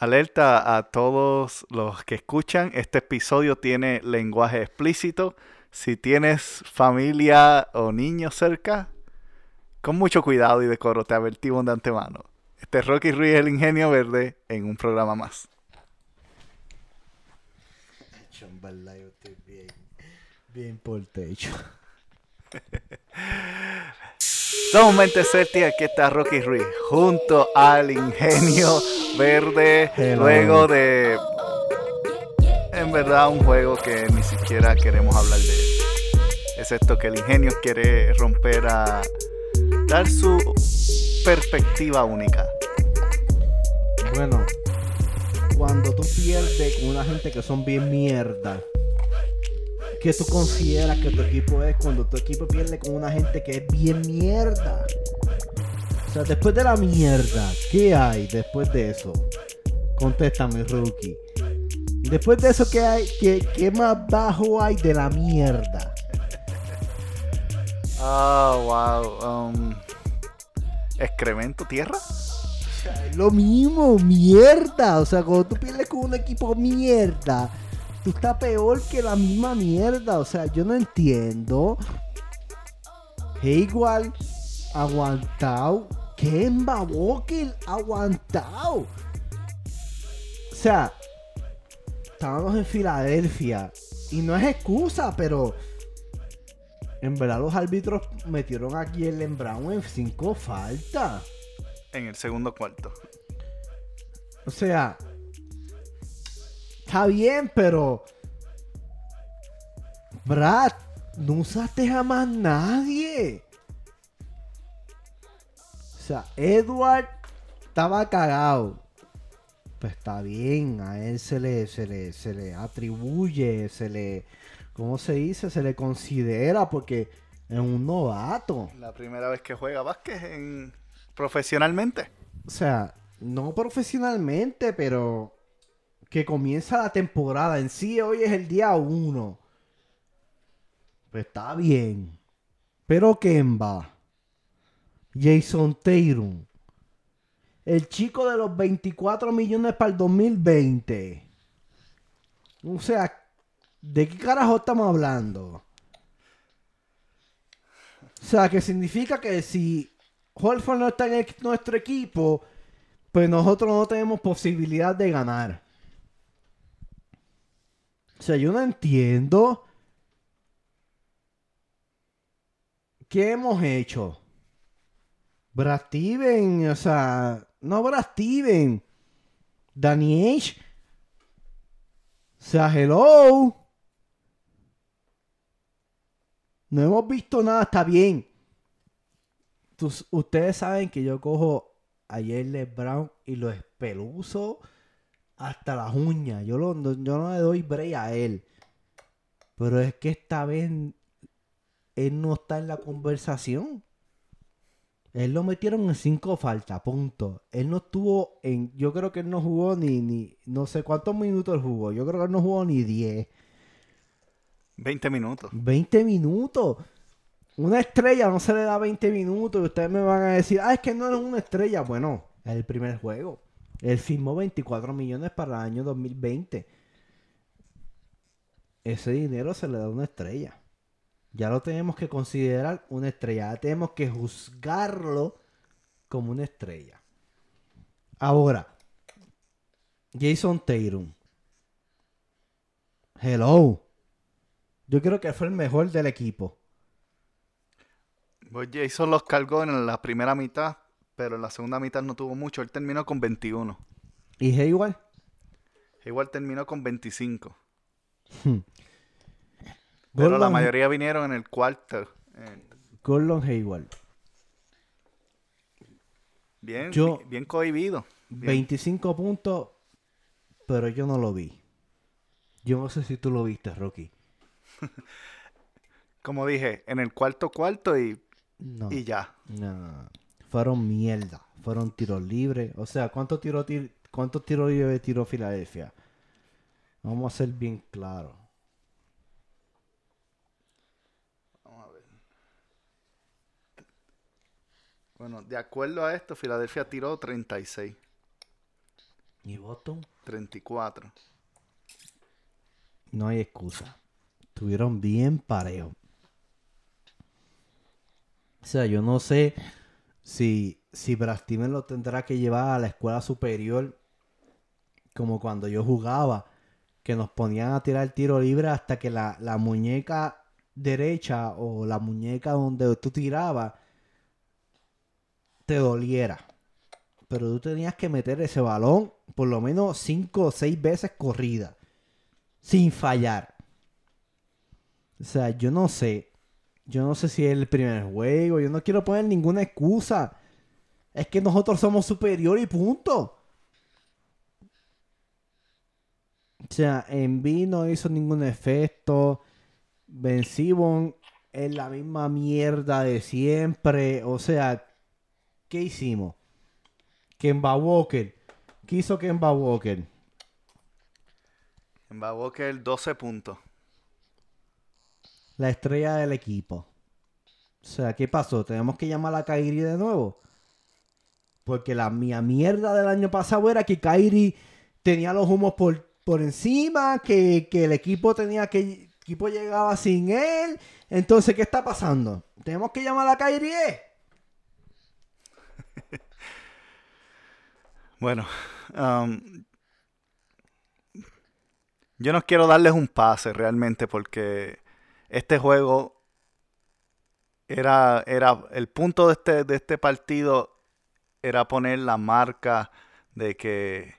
Alerta a todos los que escuchan, este episodio tiene lenguaje explícito. Si tienes familia o niños cerca, con mucho cuidado y decoro, te advertimos de antemano. Este es Rocky Ruiz, el ingenio verde, en un programa más. bien, bien por techo. Somos Mente Celtic, aquí está Rocky Ruiz, junto al Ingenio Verde, luego de, en verdad, un juego que ni siquiera queremos hablar de él. Es esto que el Ingenio quiere romper a dar su perspectiva única. Bueno, cuando tú pierdes con una gente que son bien mierda, ¿Qué tú consideras que tu equipo es cuando tu equipo pierde con una gente que es bien mierda? O sea, después de la mierda, ¿qué hay después de eso? Contéstame, rookie. Después de eso, ¿qué hay? ¿Qué, más bajo hay de la mierda? Oh, wow. Um, ¿Excremento, tierra? O sea, es lo mismo, mierda. O sea, cuando tú pierdes con un equipo mierda, tú estás peor que la misma mierda. O sea, yo no entiendo. igual aguantado. Kemba Walker aguantado. O sea, estábamos en Filadelfia. Y no es excusa, pero. En verdad los árbitros metieron aquí el Brown en cinco faltas. En el segundo cuarto. O sea, Está bien, pero. Brad, no usaste jamás nadie. O sea, Edward estaba cagado. Pues está bien, a él se le, se le, se le atribuye, se le. ¿Cómo se dice? Se le considera porque es un novato. La primera vez que juega básquet en... profesionalmente. O sea, no profesionalmente, pero que comienza la temporada. En sí, hoy es el día 1. Pues está bien. Pero Kemba, Jason Taylor, el chico de los 24 millones para el 2020. O sea, ¿de qué carajo estamos hablando? O sea, que significa que si Holford no está en nuestro equipo, pues nosotros no tenemos posibilidad de ganar. O sea, yo no entiendo. ¿Qué hemos hecho? Brad Steven, o sea, no Brad Steven. Danny H. O sea, hello. No hemos visto nada, está bien. ustedes saben que yo cojo a Jalen Brown y lo espeluzo hasta las uñas. Yo, yo no le doy break a él. Pero es que esta vez él no está en la conversación. Él lo metieron en cinco faltas, punto. Él no estuvo en. Yo creo que él no jugó ni. ni no sé cuántos minutos él jugó. Yo creo que él no jugó ni 10. 20 minutos. 20 minutos. Una estrella no se le da 20 minutos. Y ustedes me van a decir, ah, es que no es una estrella. Bueno, es el primer juego. Él firmó 24 millones para el año 2020. Ese dinero se le da una estrella. Ya lo tenemos que considerar una estrella. Ya tenemos que juzgarlo como una estrella. Ahora, Jason Tatum. Hello. Yo creo que fue el mejor del equipo. Pues Jason los cargó en la primera mitad pero en la segunda mitad no tuvo mucho. Él terminó con 21. ¿Y Hayward? Hayward terminó con 25. pero la mayoría vinieron en el cuarto. Gordon Hayward. Bien, bien cohibido. 25 puntos, pero yo no lo vi. Yo no sé si tú lo viste, Rocky. Como dije, en el cuarto cuarto y, y ya. No fueron mierda. Fueron tiros libres. O sea, ¿cuántos tiros cuántos tiros libres tiró Filadelfia? Vamos a ser bien claros. Vamos a ver. Bueno, de acuerdo a esto, Filadelfia tiró 36. ¿Y Boston? 34. No hay excusa. Estuvieron bien parejos. O sea, yo no sé si, si Brad Stevens lo tendrá que llevar a la escuela superior como cuando yo jugaba, que nos ponían a tirar el tiro libre hasta que la, la muñeca derecha o la muñeca donde tú tirabas te doliera. Pero tú tenías que meter ese balón por lo menos 5 o 6 veces corrida. Sin fallar. O sea, yo no sé. Yo no sé si es el primer juego. Yo no quiero poner ninguna excusa. Es que nosotros somos superior y punto. O sea, Envy no hizo ningún efecto. Ben Sibon es la misma mierda de siempre. O sea, ¿qué hicimos? Kemba Walker. ¿Qué hizo Kemba Walker? Kemba Walker 12 puntos. La estrella del equipo. O sea, ¿qué pasó? ¿Tenemos que llamar a Kairi de nuevo? Porque la mía mierda del año pasado era que Kairi tenía los humos por, por encima, que, que el equipo tenía que equipo llegaba sin él. Entonces, ¿qué está pasando? ¿Tenemos que llamar a Kairi? Bueno, um, yo no quiero darles un pase realmente porque este juego era, era el punto de este, de este partido era poner la marca de que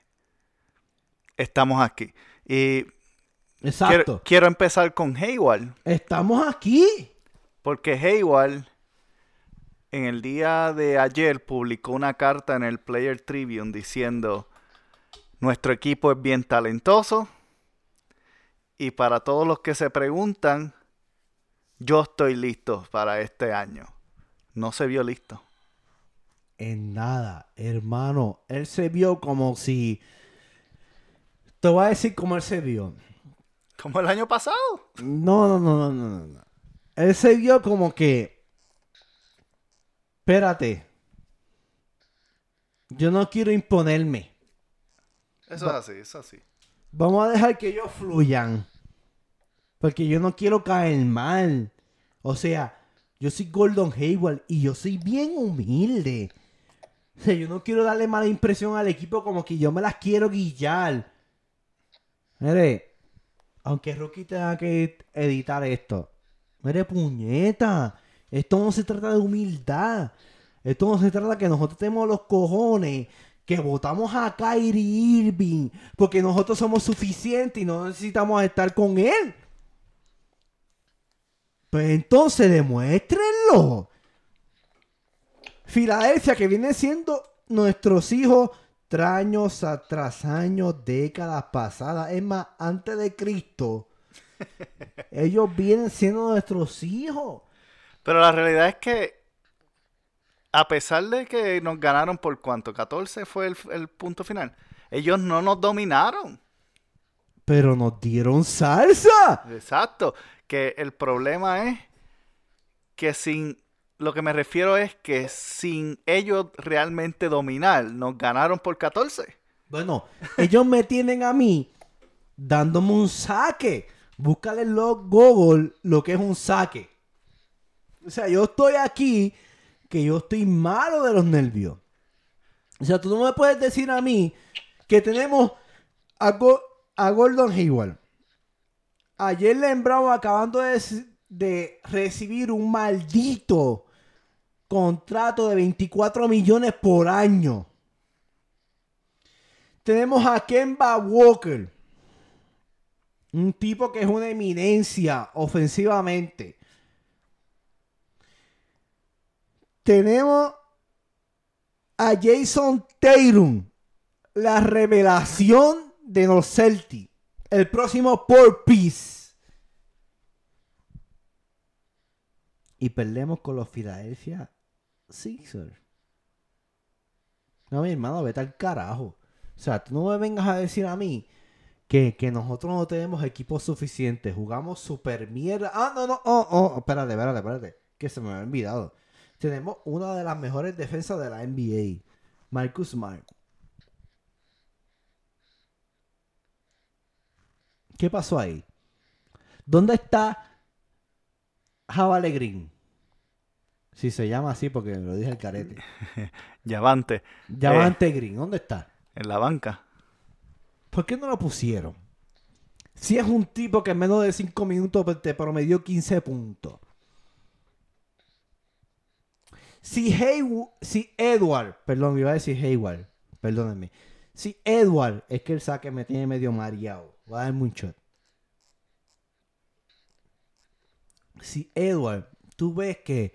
estamos aquí. Y Exacto. quiero, quiero empezar con Hayward. Estamos aquí. Porque Hayward en el día de ayer publicó una carta en el Player Tribune diciendo, nuestro equipo es bien talentoso y para todos los que se preguntan, yo estoy listo para este año. No se vio listo. En nada, hermano. Él se vio como si... Te voy a decir cómo él se vio. Como el año pasado. No, no, no, no, no, no. Él se vio como que espérate. Yo no quiero imponerme. Eso es así, eso es así. Vamos a dejar que ellos fluyan. Porque yo no quiero caer mal. O sea, yo soy Gordon Hayward y yo soy bien humilde. O sea, yo no quiero darle mala impresión al equipo como que yo me las quiero guillar. Mire, aunque Rocky tenga que editar esto. Mire, puñeta. Esto no se trata de humildad. Esto no se trata de que nosotros tenemos los cojones, que votamos a Kyrie Irving, porque nosotros somos suficientes y no necesitamos estar con él. Pues entonces demuéstrenlo. Filadelfia, que viene siendo nuestros hijos años tras años, décadas pasadas, es más, antes de Cristo, ellos vienen siendo nuestros hijos. Pero la realidad es que, a pesar de que nos ganaron por cuánto, 14 fue el, punto final, ellos no nos dominaron. Pero nos dieron salsa. Exacto. Que el problema es que sin. Lo que me refiero es que sin ellos realmente dominar, nos ganaron por 14. Bueno, ellos me tienen a mí dándome un saque. Búscale en los Google lo que es un saque. O sea, yo estoy aquí que yo estoy malo de los nervios. O sea, tú no me puedes decir a mí que tenemos a, Gordon Hayward. Ayer Brown acabando de, de recibir un maldito contrato de 24 millones por año. Tenemos a Kemba Walker. Un tipo que es una eminencia ofensivamente. tenemos a Jason Tatum, la revelación de los Celtics, el próximo por Peace. Y perdemos con los Philadelphia Sixers. No, mi hermano, vete al carajo. O sea, tú no me vengas a decir a mí que, que nosotros no tenemos equipo suficiente. Jugamos super mierda. Ah, no, no. Oh, oh, espérate, espérate, espérate. Que se me había olvidado tenemos una de las mejores defensas de la NBA, Marcus Smart. ¿Qué pasó ahí? ¿Dónde está Javale Green? Si se llama así porque lo dije el carete. Yavante. Yavante Green, ¿dónde está? En la banca. ¿Por qué no lo pusieron? Si es un tipo que en menos de 5 minutos te promedió 15 puntos. Si, Hay- si Edward, perdón, iba a decir Hayward, perdónenme. Si Edward es que el saque me tiene medio mareado, voy a darme un. Si Edward, tú ves que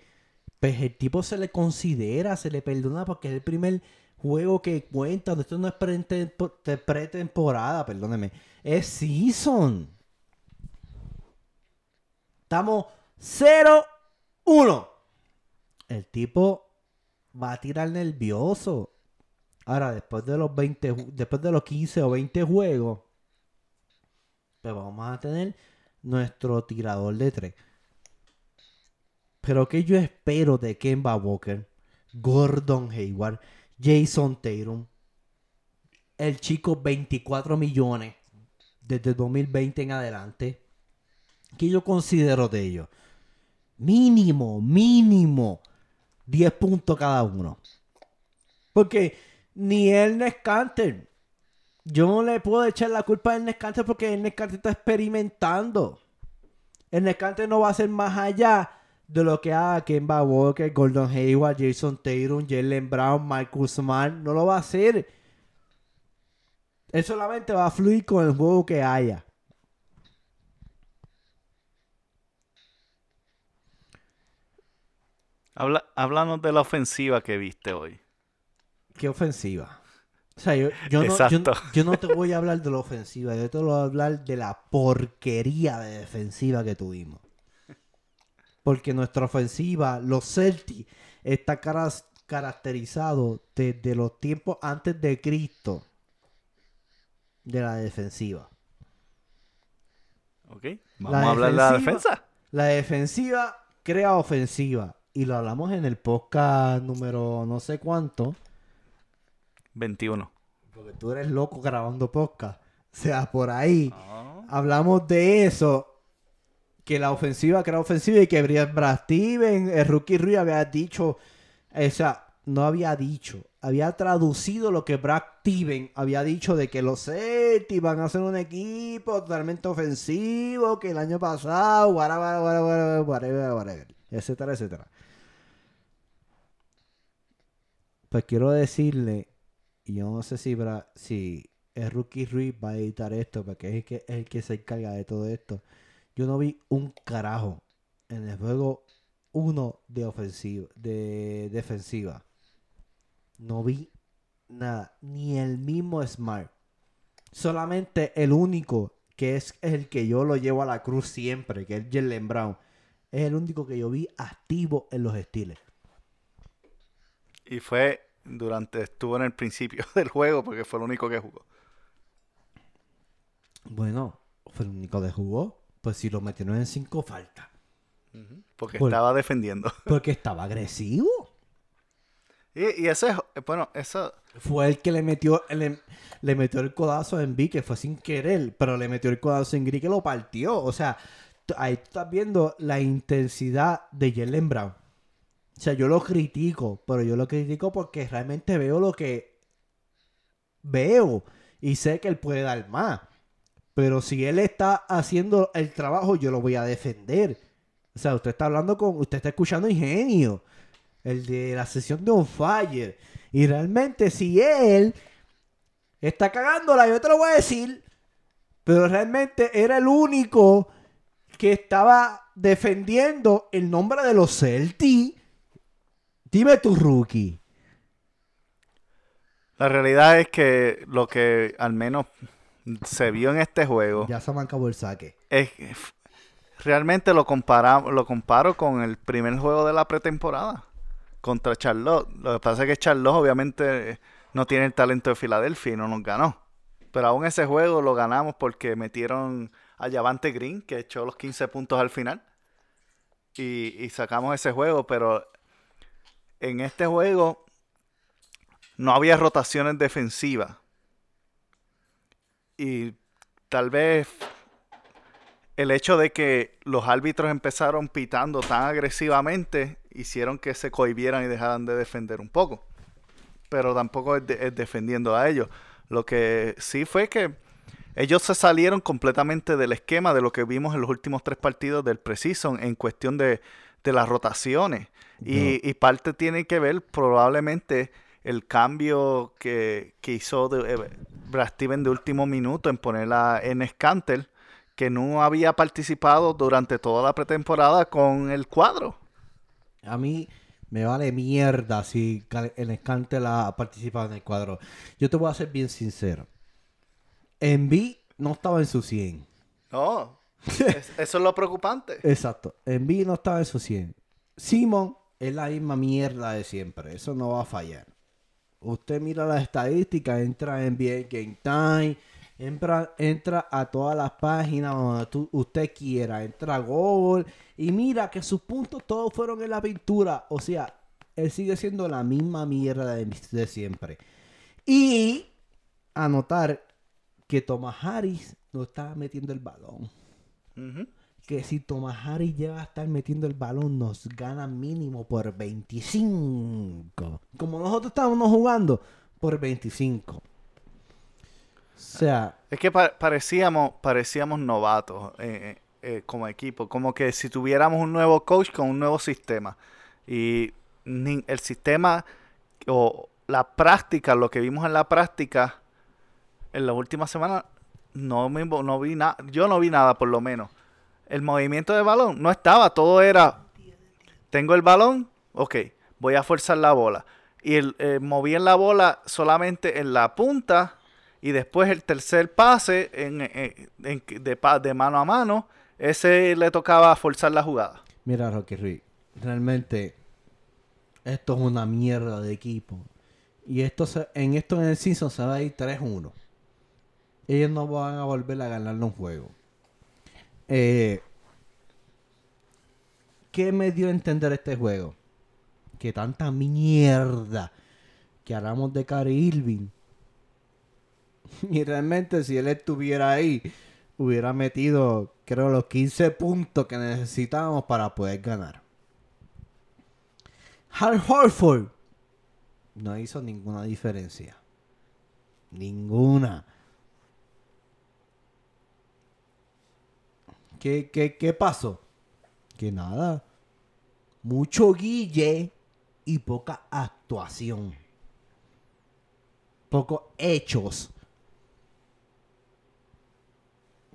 pues, el tipo se le considera, se le perdona porque es el primer juego que cuenta. Esto no es pretempo- te- pretemporada, perdóneme. Es season. Estamos 0-1. El tipo va a tirar nervioso. Ahora, después de los 20, ju- después de los 15 o 20 juegos, pues vamos a tener nuestro tirador de 3. Pero que yo espero de Kemba Walker, Gordon Hayward, Jason Tatum, el chico 24 millones desde el 2020 en adelante, que yo considero de ellos. Mínimo, mínimo 10 puntos cada uno. Porque ni Ernest Canter, yo no le puedo echar la culpa a Ernest Canter porque Ernest Canter está experimentando. Ernest Canter no va a ser más allá de lo que haga Kemba Walker, Gordon Hayward, Jason Tatum, Jalen Brown, Marcus Smart. No lo va a hacer. Él solamente va a fluir con el juego que haya. Habla, háblanos de la ofensiva que viste hoy. Qué ofensiva. O sea, yo, yo no, yo, no te voy a hablar de la ofensiva, yo te voy a hablar de la porquería de defensiva que tuvimos. Porque nuestra ofensiva, los Celtics, está caras- caracterizado desde los tiempos antes de Cristo de la defensiva. ¿Ok? Vamos La a hablar de la defensa. La defensiva crea ofensiva. Y lo hablamos en el podcast número no sé cuánto. 21. Porque tú eres loco grabando podcast. O sea, por ahí Ah. hablamos de eso. Que la ofensiva crea ofensiva y que Brad Steven, el rookie Rui había dicho. O sea, no había dicho. Había traducido lo que Brad Steven había dicho de que los Celtics van a ser un equipo totalmente ofensivo. Que el año pasado, whatever, whatever, whatever, whatever, etcétera, etcétera. Pues quiero decirle, y yo no sé si, Bra- si el rookie Ruiz va a editar esto, porque es el, que, es el que se encarga de todo esto. Yo no vi un carajo en el juego 1 de ofensiva, de defensiva. No vi nada, ni el mismo Smart. Solamente el único que es el que yo lo llevo a la cruz siempre, que es Jalen Brown. Es el único que yo vi activo en los estilos. Y fue durante, estuvo en el principio del juego porque fue el único que jugó. Bueno, fue el único que jugó. Pues si lo metieron en 5 falta. Porque estaba defendiendo. Porque estaba agresivo. Y, y eso es, bueno, eso, Fue el que le metió, le, le metió el codazo a Envy, que fue sin querer, pero le metió el codazo a Envy que lo partió. O sea, ahí tú estás viendo la intensidad de Jalen Brown. O sea, yo lo critico, pero yo lo critico porque realmente veo lo que veo y sé que él puede dar más. Pero si él está haciendo el trabajo, yo lo voy a defender. O sea, usted está hablando con, usted está escuchando Ingenio, el de la sesión de On Fire. Y realmente, si él está cagándola, yo te lo voy a decir. Pero realmente era el único que estaba defendiendo el nombre de los Celtics. Dime tu rookie. la realidad es que lo que al menos se vio en este juego Ya se me acabó el saque. es realmente lo compara, lo comparo con el primer juego de la pretemporada contra Charlotte. Lo que pasa es que Charlotte obviamente no tiene el talento de Filadelfia y no nos ganó. Pero aún ese juego lo ganamos porque metieron a Javante Green, que echó los 15 puntos al final. Y, y sacamos ese juego, pero en este juego no había rotaciones defensivas. Y tal vez el hecho de que los árbitros empezaron pitando tan agresivamente hicieron que se cohibieran y dejaran de defender un poco. Pero tampoco es, defendiendo a ellos. Lo que sí fue que ellos se salieron completamente del esquema de lo que vimos en los últimos tres partidos del Precision en cuestión de, las rotaciones. Y, parte tiene que ver probablemente el cambio que, hizo de, eh, Brad Steven de último minuto en ponerla en Scantel que no había participado durante toda la pretemporada con el cuadro. A mí me vale mierda si el Escante la ha participado en el cuadro. Yo te voy a ser bien sincero. Envy no estaba en su 100. No. Eso es lo preocupante. Exacto. Envy no estaba en su 100. Simon es la misma mierda de siempre. Eso no va a fallar. Usted mira las estadísticas, entra en NBA Game Time Entra, a todas las páginas donde usted quiera. Entra a Google y mira que sus puntos todos fueron en la pintura. O sea, él sigue siendo la misma mierda de, siempre. Y anotar que Thomas Harris no estaba metiendo el balón. Que si Thomas Harris llega a estar metiendo el balón, nos gana mínimo por 25. Como nosotros estábamos jugando, por 25. O sea. Es que parecíamos, parecíamos novatos eh, eh, eh, como equipo. Como que si tuviéramos un nuevo coach con un nuevo sistema. Y el sistema o la práctica, lo que vimos en la práctica en la última semana, no, me, no vi nada. Yo no vi nada, por lo menos. El movimiento de balón no estaba. Todo era. Tengo el balón, ok, voy a forzar la bola. Y el, moví en la bola solamente en la punta y después el tercer pase en, de, de, mano a mano, ese le tocaba forzar la jugada. Mira, Rocky Ruiz, realmente esto es una mierda de equipo. Y esto en esto en el season se va a ir 3-1. Ellos no van a volver a ganarle un juego. Eh, ¿Qué me dio a entender este juego? Que tanta mierda que hablamos de Cary Irving Y realmente si él estuviera ahí, hubiera metido, creo, los 15 puntos que necesitábamos para poder ganar. Hal Horford no hizo ninguna diferencia. Ninguna. ¿Qué, qué, qué pasó? Que nada. Mucho guille y poca actuación. Pocos hechos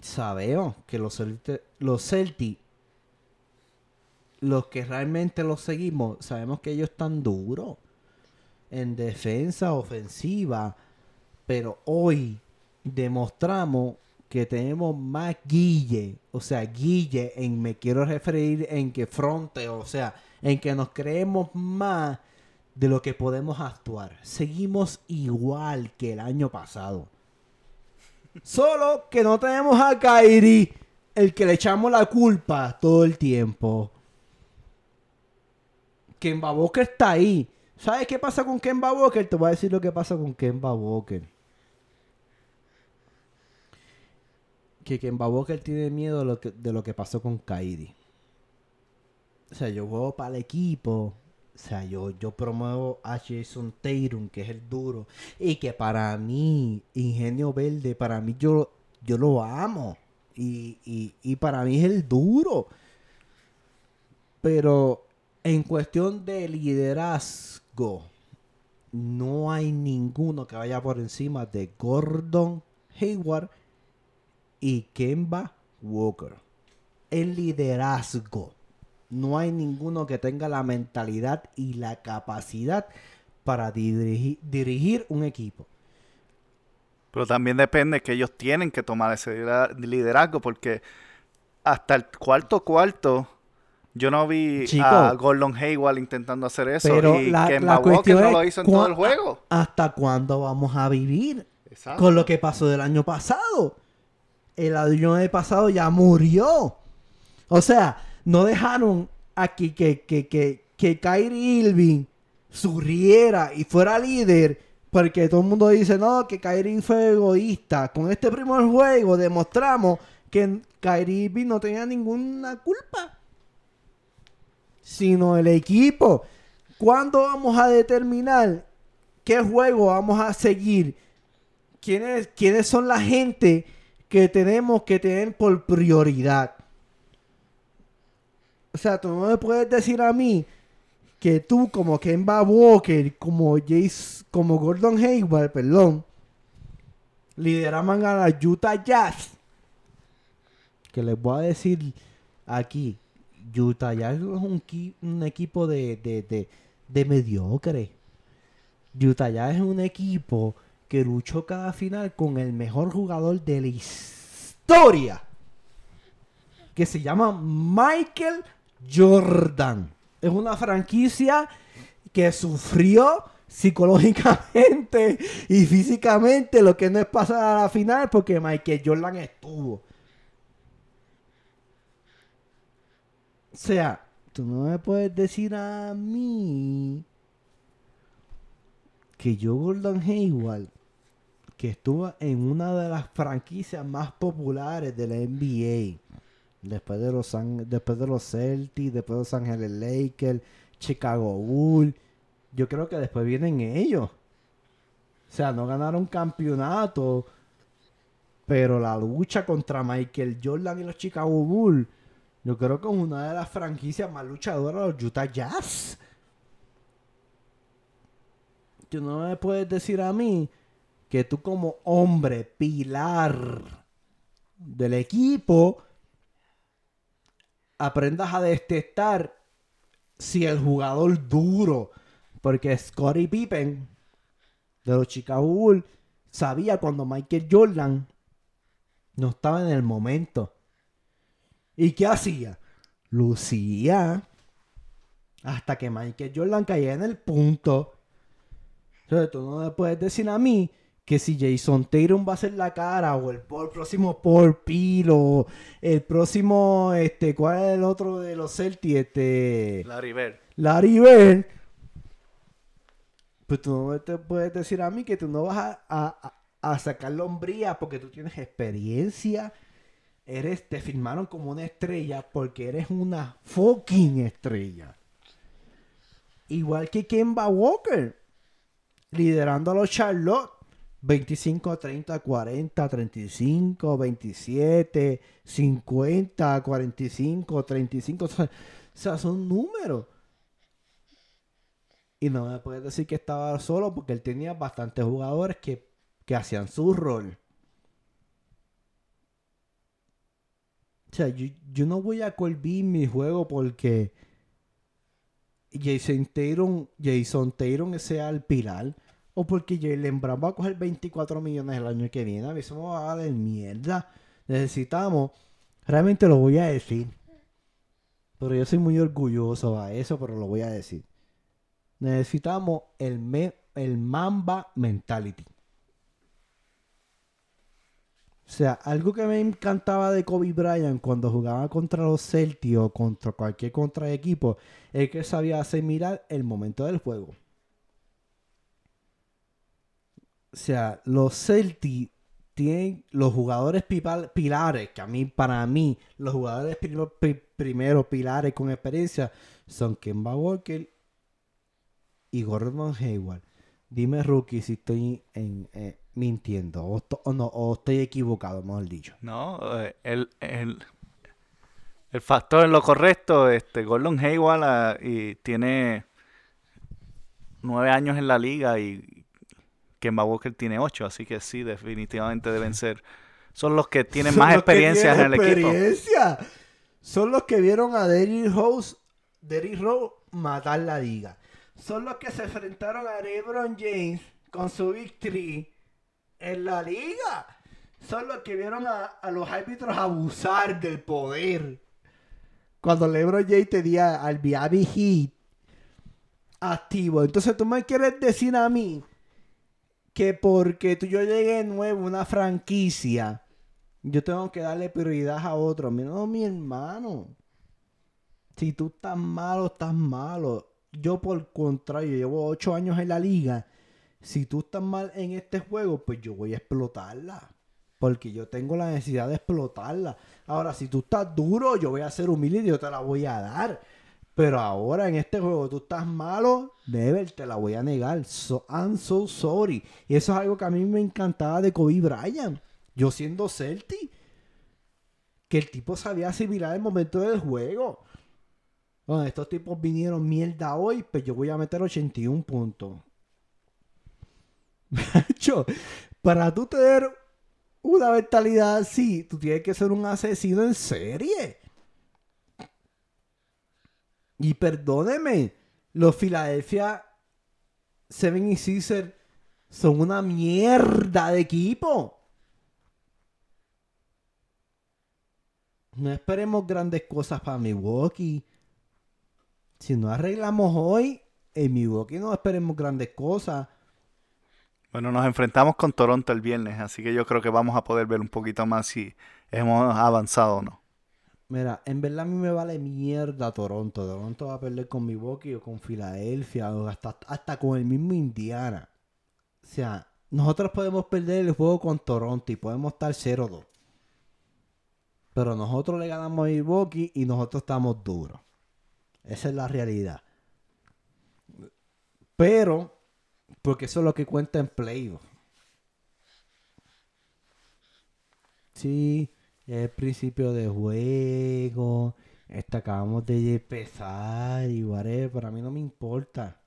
sabemos que los Celtics, los Celtics, los que realmente los seguimos, sabemos que ellos están duros en defensa ofensiva, pero hoy demostramos que tenemos más guille, o sea, guille en me quiero referir en que fronte, o sea, en que nos creemos más de lo que podemos actuar. Seguimos igual que el año pasado. Solo que no tenemos a Kairi, el que le echamos la culpa todo el tiempo. Kemba Walker está ahí. ¿Sabes qué pasa con Kemba Walker? Te voy a decir lo que pasa con Kemba Walker. Que Kemba Walker tiene miedo de lo que, de lo que pasó con Kairi. O sea, yo juego para el equipo o sea, yo, yo promuevo a Jason Tatum, que es el duro. Y que para mí, Ingenio Verde, para mí yo, yo lo amo. Y, y para mí es el duro. Pero en cuestión de liderazgo, no hay ninguno que vaya por encima de Gordon Hayward y Kemba Walker. El liderazgo no hay ninguno que tenga la mentalidad y la capacidad para dirigir, un equipo. Pero también depende que ellos tienen que tomar ese liderazgo porque hasta el cuarto cuarto yo no vi a Gordon Hayward intentando hacer eso pero y la, que Walker no lo hizo en todo el juego. ¿Hasta cuándo vamos a vivir con lo que pasó del año pasado? El año pasado ya murió. O sea, no dejaron aquí que, que, que, que Kyrie Irving surriera y fuera líder, porque todo el mundo dice, no, que Kyrie fue egoísta. Con este primer juego demostramos que Kyrie Irving no tenía ninguna culpa. Sino el equipo. ¿Cuándo vamos a determinar qué juego vamos a seguir? ¿Quiénes, quiénes son la gente que tenemos que tener por prioridad? O sea, tú no me puedes decir a mí que tú como Kemba Walker, como Jace, como Gordon Hayward, perdón, lideraban a la Utah Jazz. Que les voy a decir aquí, Utah Jazz es un, qui- un equipo de, de, de, de mediocre. Utah Jazz es un equipo que luchó cada final con el mejor jugador de la historia. Que se llama Michael Jordan. Es una franquicia que sufrió psicológicamente y físicamente lo que no es pasar a la final porque Michael Jordan estuvo. O sea, tú no me puedes decir a mí que yo Gordon Hayward, que estuvo en una de las franquicias más populares de la NBA, después de los después de los Celtics, después de los Ángeles Lakers, Chicago Bulls, yo creo que después vienen ellos. O sea, no ganaron campeonato, pero la lucha contra Michael Jordan y los Chicago Bulls, yo creo que es una de las franquicias más luchadoras de los Utah Jazz. Tú no me puedes decir a mí que tú como hombre pilar del equipo aprendas a detectar si el jugador duro, porque Scottie Pippen de los Chicago Bulls sabía cuando Michael Jordan no estaba en el momento. ¿Y qué hacía? Lucía hasta que Michael Jordan caía en el punto. Entonces tú no me puedes decir a mí que si Jason Tatum va a ser la cara o el, próximo Paul Peel o el próximo, este, ¿cuál es el otro de los Celtics? Este, Larry Bird. Larry Bird. Pues tú no te puedes decir a mí que tú no vas a, a, a- sacar la hombría porque tú tienes experiencia. Eres, te firmaron como una estrella porque eres una fucking estrella. Igual que Kemba Walker liderando a los Charlotte. 25, 30, 40, 35, 27, 50, 45, 35. O sea, son números. Y no me puedes decir que estaba solo porque él tenía bastantes jugadores que, que hacían su rol. O sea, yo, yo no voy a colbir mi juego porque Jason Tatum, Jason Tatum sea el pilar. O porque Jalen Brown va a coger 24 millones el año que viene. A mí eso me va a dar mierda. Necesitamos, realmente lo voy a decir. Pero yo soy muy orgulloso a eso, pero lo voy a decir. Necesitamos el, me- el Mamba Mentality. O sea, algo que me encantaba de Kobe Bryant cuando jugaba contra los Celtics o contra cualquier contra equipo es que sabía hacer mirar el momento del juego. O sea, los Celtics tienen los jugadores pilares, que a mí, para mí, los jugadores pri- pri- primeros pilares con experiencia son Kemba Walker y Gordon Hayward. Dime, Rookie, si estoy en, eh, mintiendo o, o estoy equivocado, mejor dicho. No, eh, el, el, el factor en lo correcto, este, Gordon Hayward ah, tiene nueve años en la liga y Kemba Walker tiene ocho, así que sí, definitivamente deben ser. Son los que tienen Son más experiencia en el equipo. experiencia. Son los que vieron a Derrick Rose, Derrick Rose matar la liga. Son los que se enfrentaron a LeBron James con su victory en la liga. Son los que vieron a, a los árbitros abusar del poder. Cuando LeBron James tenía al Miami Heat activo. Entonces tú me quieres decir a mí que porque tú, yo llegué nuevo a una franquicia, yo tengo que darle prioridad a otro. No, mi hermano. Si tú estás malo, estás malo. Yo por contrario, llevo ocho años en la liga. Si tú estás mal en este juego, pues yo voy a explotarla. porque yo tengo la necesidad de explotarla. Ahora, si tú estás duro, yo voy a ser humilde y yo te la voy a dar. Pero ahora en este juego tú estás malo, Never, te la voy a negar. So, I'm so sorry. Y eso es algo que a mí me encantaba de Kobe Bryant. Yo siendo Celtic, que el tipo sabía asimilar el momento del juego. Bueno, estos tipos vinieron mierda hoy, pues yo voy a meter 81 puntos. Macho, para tú tener una mentalidad así, tú tienes que ser un asesino en serie. Y perdóneme, los Philadelphia 76ers son una mierda de equipo. No esperemos grandes cosas para Milwaukee. Si no arreglamos hoy, en Milwaukee no esperemos grandes cosas. Bueno, nos enfrentamos con Toronto el viernes, así que yo creo que vamos a poder ver un poquito más si hemos avanzado o no. Mira, en verdad a mí me vale mierda Toronto. Toronto va a perder con Milwaukee o con Filadelfia o hasta, hasta con el mismo Indiana. O sea, nosotros podemos perder el juego con Toronto y podemos estar 0-2. Pero nosotros le ganamos a Milwaukee y nosotros estamos duros. Esa es la realidad. Pero, porque eso es lo que cuenta en playoff. Sí, es principio de juego. Este, acabamos de empezar y whatever. Pero a mí no me importa.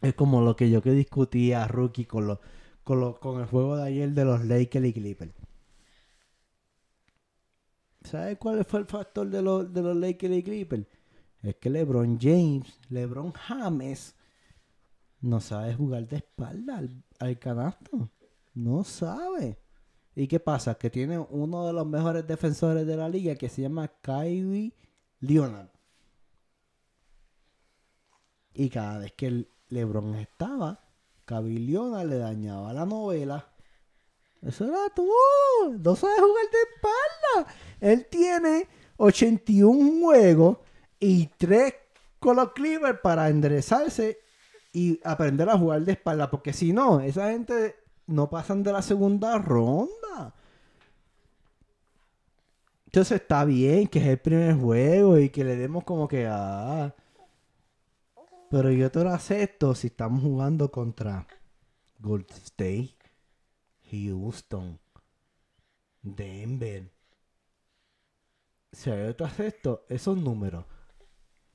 Es como lo que yo que discutía, Rookie, con, lo, con, lo, con el juego de ayer de los Lakers y Clippers. ¿Sabes cuál fue el factor de los, de los Lakers y Clippers? Es que LeBron James, LeBron James, no sabe jugar de espalda al, al canasto. No sabe. ¿Y qué pasa? Que tiene uno de los mejores defensores de la liga que se llama Kyrie Leonard. Y cada vez que LeBron estaba, Kyrie Leonard le dañaba la novela. Eso era todo. No sabe jugar de espalda. Él tiene 81 juegos y 3 con los Clippers para enderezarse y aprender a jugar de espalda. Porque si no, esa gente no pasan de la segunda ronda. Entonces está bien que es el primer juego y que le demos como que ah. Pero yo te lo acepto si estamos jugando contra Gold State, Houston, Denver. O sea, yo te acepto esos números.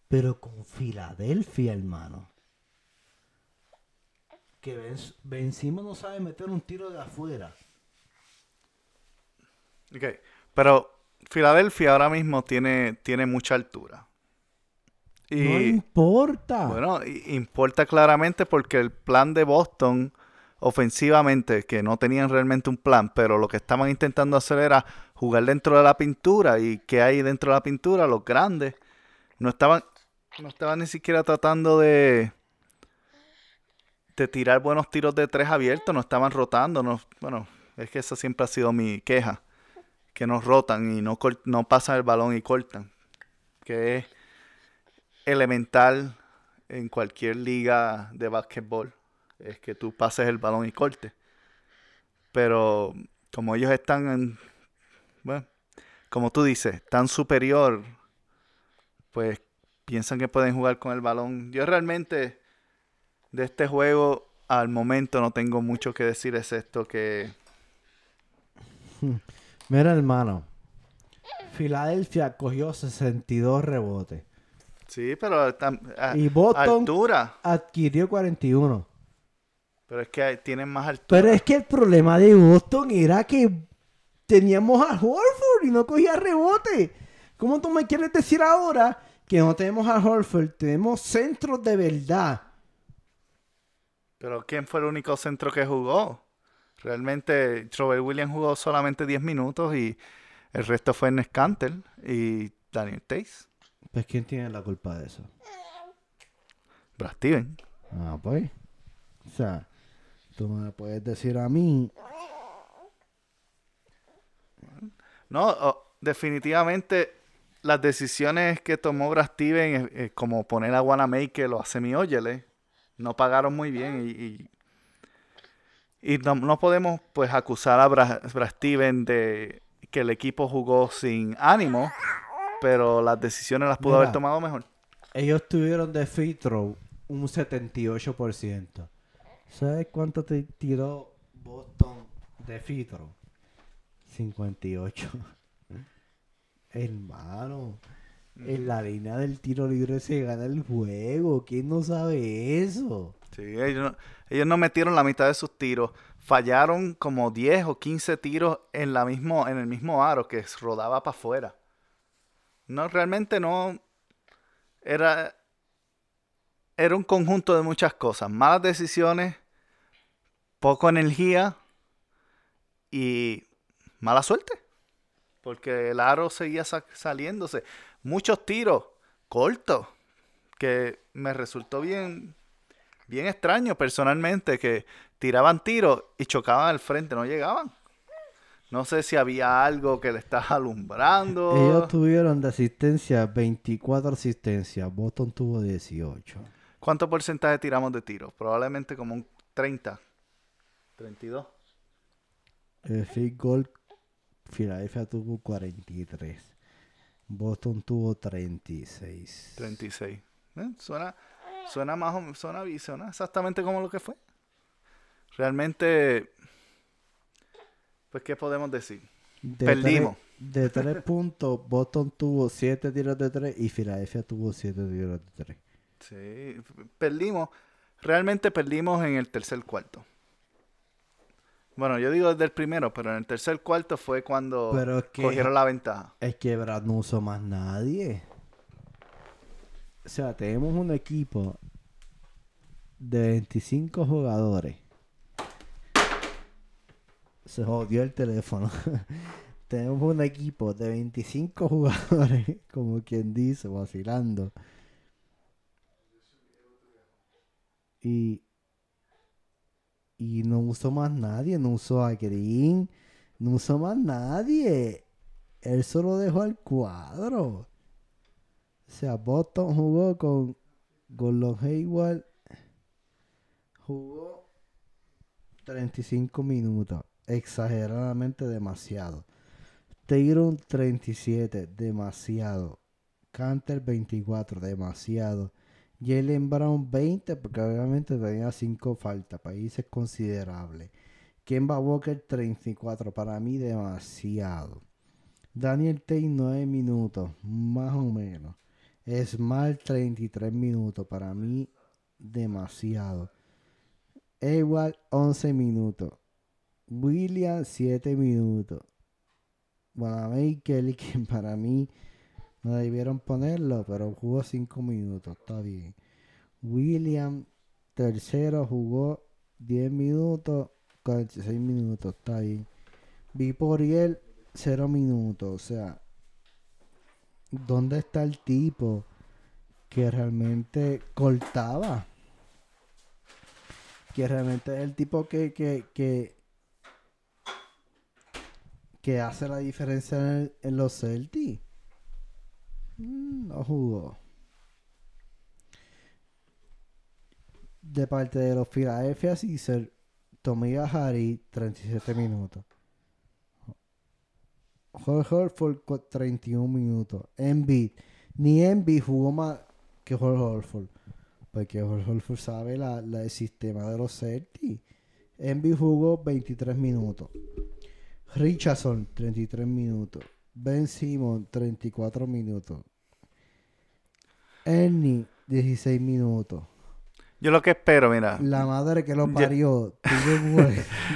Pero con Filadelfia, hermano que Benzema no sabe meter un tiro de afuera. Ok, pero Filadelfia ahora mismo tiene, tiene mucha altura. Y, no importa. Bueno, importa claramente porque el plan de Boston ofensivamente, que no tenían realmente un plan, pero lo que estaban intentando hacer era jugar dentro de la pintura y que hay dentro de la pintura, los grandes, no estaban, no estaban ni siquiera tratando de, de tirar buenos tiros de tres abiertos, no estaban rotando. No, bueno, es que esa siempre ha sido mi queja. Que nos rotan y no, no pasan el balón y cortan. Que es elemental en cualquier liga de básquetbol. Es que tú pases el balón y cortes. Pero como ellos están en... Bueno, como tú dices, tan superior, pues piensan que pueden jugar con el balón. Yo realmente de este juego, al momento no tengo mucho que decir, es esto que... Mira, hermano. Filadelfia cogió 62 rebotes. Sí, pero y Boston altura. adquirió 41. Pero es que tienen más altura. Pero es que el problema de Boston era que teníamos a Horford y no cogía rebote. ¿Cómo tú me quieres decir ahora que no tenemos a Horford? Tenemos centros de verdad pero ¿quién fue el único centro que jugó? Realmente Robert Williams jugó solamente 10 minutos y el resto fue en Scantel y Daniel Tays. Pues ¿quién tiene la culpa de eso? Brad Steven. Ah, pues. O sea, tú me puedes decir a mí. No, definitivamente las decisiones que tomó Brad Steven, como poner a Wanamaker o a Semi no pagaron muy bien y, Y no, no podemos pues acusar a Bra, Brad Steven de que el equipo jugó sin ánimo, pero las decisiones las pudo Mira. haber tomado mejor. Ellos tuvieron de free throw un 78%. ¿Sabes cuánto te tiró Boston de free throw? 58. Hermano, en la línea del tiro libre se gana el juego. ¿Quién no sabe eso? Sí, ellos no, metieron la mitad de sus tiros. Fallaron como 10 o 15 tiros en, la mismo, en el mismo aro que rodaba para afuera. No, realmente no. Era, era un conjunto de muchas cosas. Malas decisiones, poco energía y mala suerte. Porque el aro seguía sa- saliéndose. Muchos tiros cortos. Que me resultó bien, bien extraño personalmente. Que tiraban tiros y chocaban al frente, no llegaban. No sé si había algo que le estaba alumbrando. Ellos tuvieron de asistencia 24 asistencias. Boston tuvo 18. ¿Cuánto porcentaje tiramos de tiros? Probablemente como un 30. 32. El field goal, Philadelphia tuvo 43. Boston tuvo 36. 36. ¿Eh? Suena, suena más o suena, suena exactamente como lo que fue. Realmente, pues, ¿qué podemos decir? De Perdimos. tres- de 3 puntos, Boston tuvo 7 tiros de 3 y Philadelphia tuvo 7 tiros de 3. Sí, perdimos. Realmente perdimos en el tercer cuarto. Bueno, yo digo desde el primero, pero en el tercer cuarto fue cuando Pero es que- cogieron la ventaja. Es que Brad no usó más nadie. O sea, tenemos un equipo de 25 jugadores. Se jodió el teléfono. tenemos un equipo de 25 jugadores, como quien dice, vacilando. Y, y no usó más nadie, no usó a Green, no usó más nadie. Él solo dejó al cuadro. O sea, Boston jugó con Gordon Hayward. Jugó 35 minutos. Exageradamente demasiado. Tatum 37, demasiado. Canter 24, demasiado. Jalen Brown 20, porque obviamente tenía 5 faltas. Países considerables. Kemba Walker 34, para mí demasiado. Daniel Tate 9 minutos, más o menos. Smart 33 minutos, para mí demasiado. Ewald 11 minutos. William 7 minutos. Bonamay Kelly, que para mí no debieron ponerlo, pero jugó 5 minutos, está bien. William tercero jugó 10 minutos, 46 minutos, está bien. Viporiel 0 minutos, o sea, ¿dónde está el tipo que realmente cortaba? Que realmente es el tipo que, que, que, que hace la diferencia en, los Celtics. Mm, no jugó. De parte de los Philadelphia Caesar, Tomiya Harry, 37 minutos. Horford, cu- 31 minutos. Embiid. Ni Embiid jugó más que Hall Horford. Porque Hall Horford sabe la, la- el sistema de los Celtics. Embiid jugó 23 minutos. Richardson, 33 minutos. Ben Simon, 34 minutos. Ernie, 16 minutos. Yo lo que espero, mira, La madre que lo parió. tuvo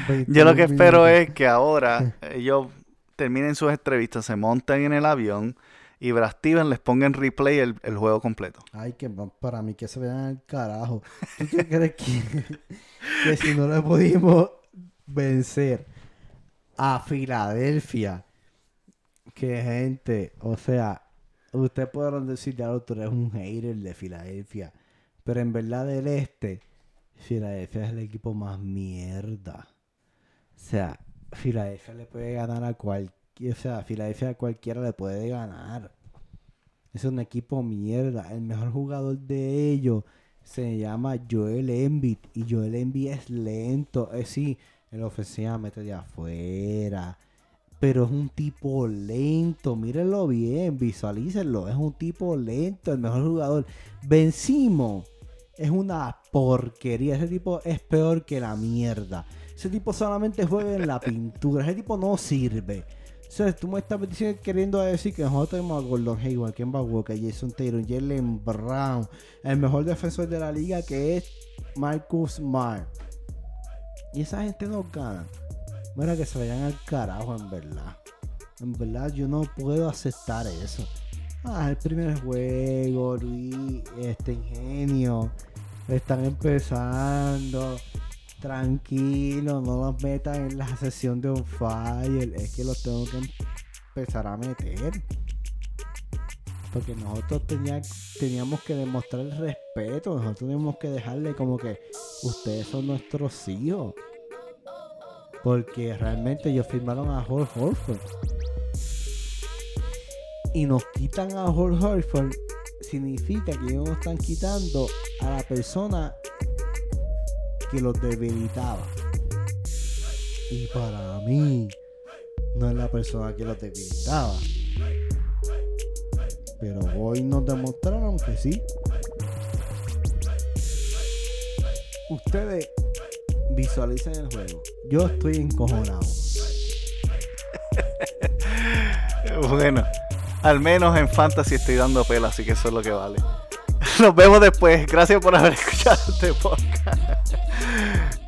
22 yo lo que espero minutos. es que ahora ellos terminen sus entrevistas, se monten en el avión y Brad les ponga en replay el, el juego completo. Ay, que para mí que se vean al carajo. ¿Tú qué crees que, que si no le pudimos vencer a Filadelfia? Que gente, o sea, ustedes podrán decir, ya tú eres un hater de Filadelfia. Pero en verdad del este, Filadelfia es el equipo más mierda. O sea, Filadelfia le puede ganar a cualquier, o sea, Filadelfia a cualquiera le puede ganar. Es un equipo mierda. El mejor jugador de ellos se llama Joel Embiid. Y Joel Embiid es lento. Eh, sí, Él ofrecía meter de afuera. Pero es un tipo lento. Mírenlo bien, visualícenlo. Es un tipo lento, el mejor jugador. Vencimos. Es una porquería. Ese tipo es peor que la mierda. Ese tipo solamente juega en la pintura. Ese tipo no sirve. O sea, tú me estás queriendo decir que nosotros tenemos a Gordon Hayward, Kemba Walker, Jason Taylor, Jalen Brown, el mejor defensor de la liga que es Marcus Smart. Y esa gente no gana. Mira que se vayan al carajo, en verdad. En verdad, yo no puedo aceptar eso. Ah, el primer juego, Luis, este ingenio. Están empezando tranquilo, no los metan en la sesión de un fire, es que los tengo que empezar a meter. Porque nosotros teníamos que demostrar respeto, nosotros teníamos que dejarle como que ustedes son nuestros hijos. Porque realmente ellos firmaron a Jorge Horford. Y nos quitan a Jorge Horford significa que ellos nos están quitando a la persona que los debilitaba. Y para mí, no es la persona que los debilitaba. Pero hoy nos demostraron que sí. Ustedes visualicen el juego. Yo estoy encojonado. bueno, al menos en Fantasy estoy dando pela, así que eso es lo que vale. Nos vemos después. Gracias por haber escuchado este podcast.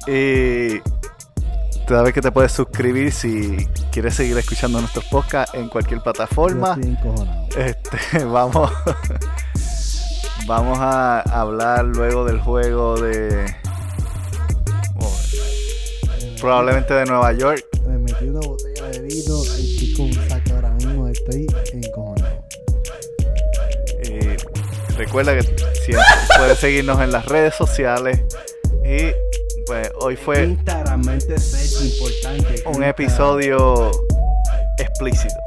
Y sabes que te puedes suscribir si quieres seguir escuchando nuestros podcasts en cualquier plataforma. Este, vamos, vamos a hablar luego del juego de probablemente de Nueva York. Me metí una botella de vino y estoy con un saco ahora mismo. Estoy encojonado. Recuerda que siempre puedes seguirnos en las redes sociales. Y pues hoy fue un episodio explícito.